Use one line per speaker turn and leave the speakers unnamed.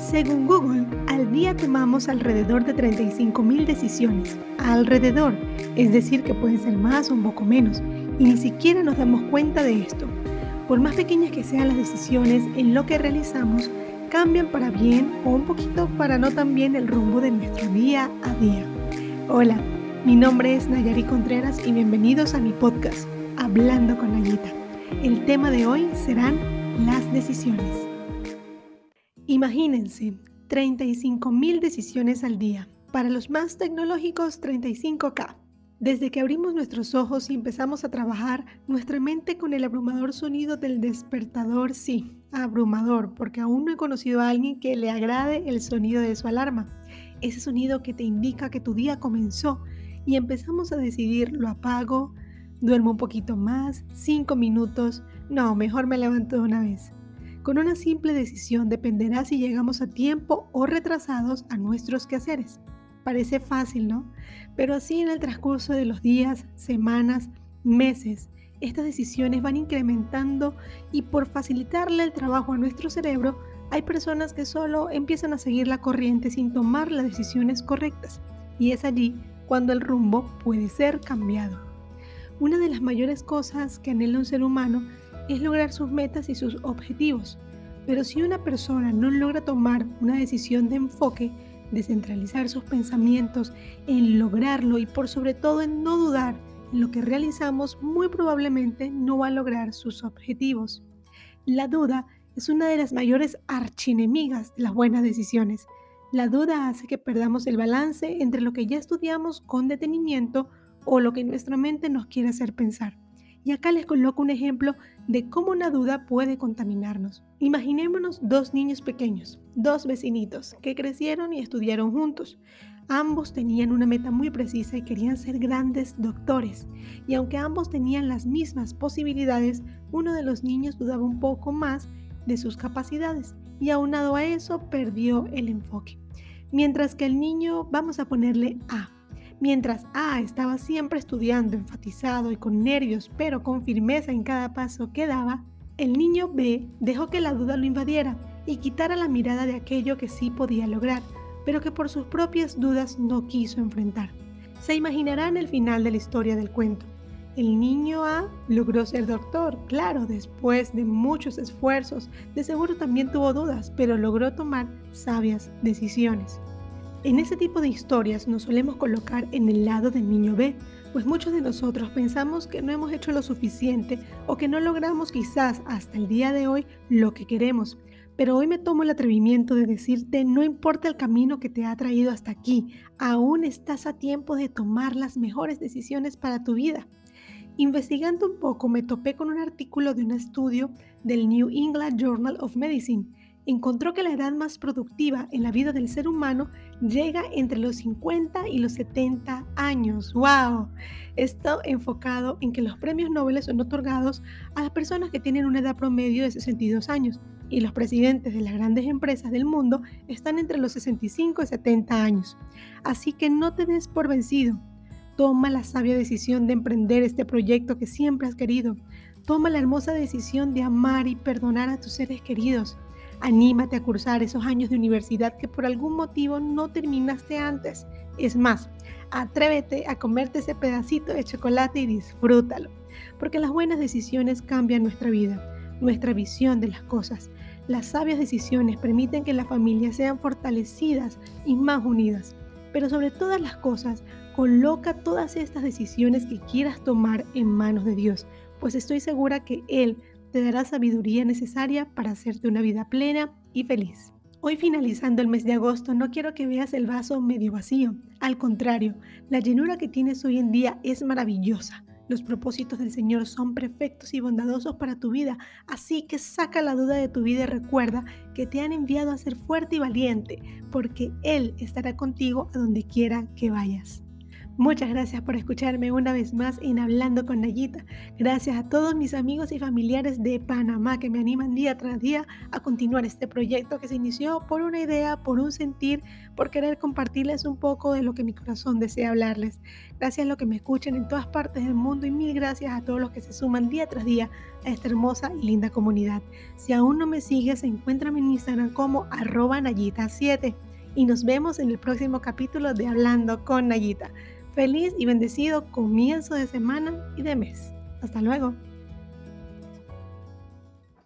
Según Google, al día tomamos alrededor de 35.000 decisiones. Alrededor, es decir, que pueden ser más o un poco menos, y ni siquiera nos damos cuenta de esto. Por más pequeñas que sean las decisiones en lo que realizamos, cambian para bien o un poquito para no tan bien el rumbo de nuestro día a día. Hola, mi nombre es Nayari Contreras y bienvenidos a mi podcast, Hablando con Nayita. El tema de hoy serán las decisiones. Imagínense, 35.000 decisiones al día. Para los más tecnológicos, 35K. Desde que abrimos nuestros ojos y empezamos a trabajar, nuestra mente con el abrumador sonido del despertador, sí, abrumador, porque aún no he conocido a alguien que le agrade el sonido de su alarma. Ese sonido que te indica que tu día comenzó y empezamos a decidir, lo apago, duermo un poquito más, cinco minutos, no, mejor me levanto de una vez. Con una simple decisión dependerá si llegamos a tiempo o retrasados a nuestros quehaceres. Parece fácil, ¿no? Pero así en el transcurso de los días, semanas, meses, estas decisiones van incrementando y por facilitarle el trabajo a nuestro cerebro, hay personas que solo empiezan a seguir la corriente sin tomar las decisiones correctas. Y es allí cuando el rumbo puede ser cambiado. Una de las mayores cosas que anhela un ser humano es lograr sus metas y sus objetivos. Pero si una persona no logra tomar una decisión de enfoque, de centralizar sus pensamientos en lograrlo y por sobre todo en no dudar en lo que realizamos, muy probablemente no va a lograr sus objetivos. La duda es una de las mayores archinemigas de las buenas decisiones. La duda hace que perdamos el balance entre lo que ya estudiamos con detenimiento o lo que nuestra mente nos quiere hacer pensar. Y acá les coloco un ejemplo de cómo una duda puede contaminarnos. Imaginémonos dos niños pequeños, dos vecinitos, que crecieron y estudiaron juntos. Ambos tenían una meta muy precisa y querían ser grandes doctores. Y aunque ambos tenían las mismas posibilidades, uno de los niños dudaba un poco más de sus capacidades y aunado a eso perdió el enfoque. Mientras que el niño, vamos a ponerle A, Mientras A estaba siempre estudiando, enfatizado y con nervios, pero con firmeza en cada paso que daba, el niño B dejó que la duda lo invadiera y quitara la mirada de aquello que sí podía lograr, pero que por sus propias dudas no quiso enfrentar. Se imaginarán el final de la historia del cuento. El niño A logró ser doctor, claro, después de muchos esfuerzos, de seguro también tuvo dudas, pero logró tomar sabias decisiones. En ese tipo de historias nos solemos colocar en el lado del niño B, pues muchos de nosotros pensamos que no hemos hecho lo suficiente o que no logramos quizás hasta el día de hoy lo que queremos. Pero hoy me tomo el atrevimiento de decirte, no importa el camino que te ha traído hasta aquí, aún estás a tiempo de tomar las mejores decisiones para tu vida. Investigando un poco me topé con un artículo de un estudio del New England Journal of Medicine encontró que la edad más productiva en la vida del ser humano llega entre los 50 y los 70 años. ¡Wow! Esto enfocado en que los premios Nobel son otorgados a las personas que tienen una edad promedio de 62 años y los presidentes de las grandes empresas del mundo están entre los 65 y 70 años. Así que no te des por vencido. Toma la sabia decisión de emprender este proyecto que siempre has querido. Toma la hermosa decisión de amar y perdonar a tus seres queridos. Anímate a cursar esos años de universidad que por algún motivo no terminaste antes. Es más, atrévete a comerte ese pedacito de chocolate y disfrútalo, porque las buenas decisiones cambian nuestra vida, nuestra visión de las cosas. Las sabias decisiones permiten que las familias sean fortalecidas y más unidas. Pero sobre todas las cosas, coloca todas estas decisiones que quieras tomar en manos de Dios, pues estoy segura que Él te dará sabiduría necesaria para hacerte una vida plena y feliz. Hoy finalizando el mes de agosto no quiero que veas el vaso medio vacío. Al contrario, la llenura que tienes hoy en día es maravillosa. Los propósitos del Señor son perfectos y bondadosos para tu vida, así que saca la duda de tu vida y recuerda que te han enviado a ser fuerte y valiente, porque Él estará contigo a donde quiera que vayas. Muchas gracias por escucharme una vez más en Hablando con Nayita. Gracias a todos mis amigos y familiares de Panamá que me animan día tras día a continuar este proyecto que se inició por una idea, por un sentir, por querer compartirles un poco de lo que mi corazón desea hablarles. Gracias a los que me escuchan en todas partes del mundo y mil gracias a todos los que se suman día tras día a esta hermosa y linda comunidad. Si aún no me sigues, encuéntrame en Instagram como arroba Nayita7 y nos vemos en el próximo capítulo de Hablando con Nayita. Feliz y bendecido comienzo de semana y de mes. Hasta luego.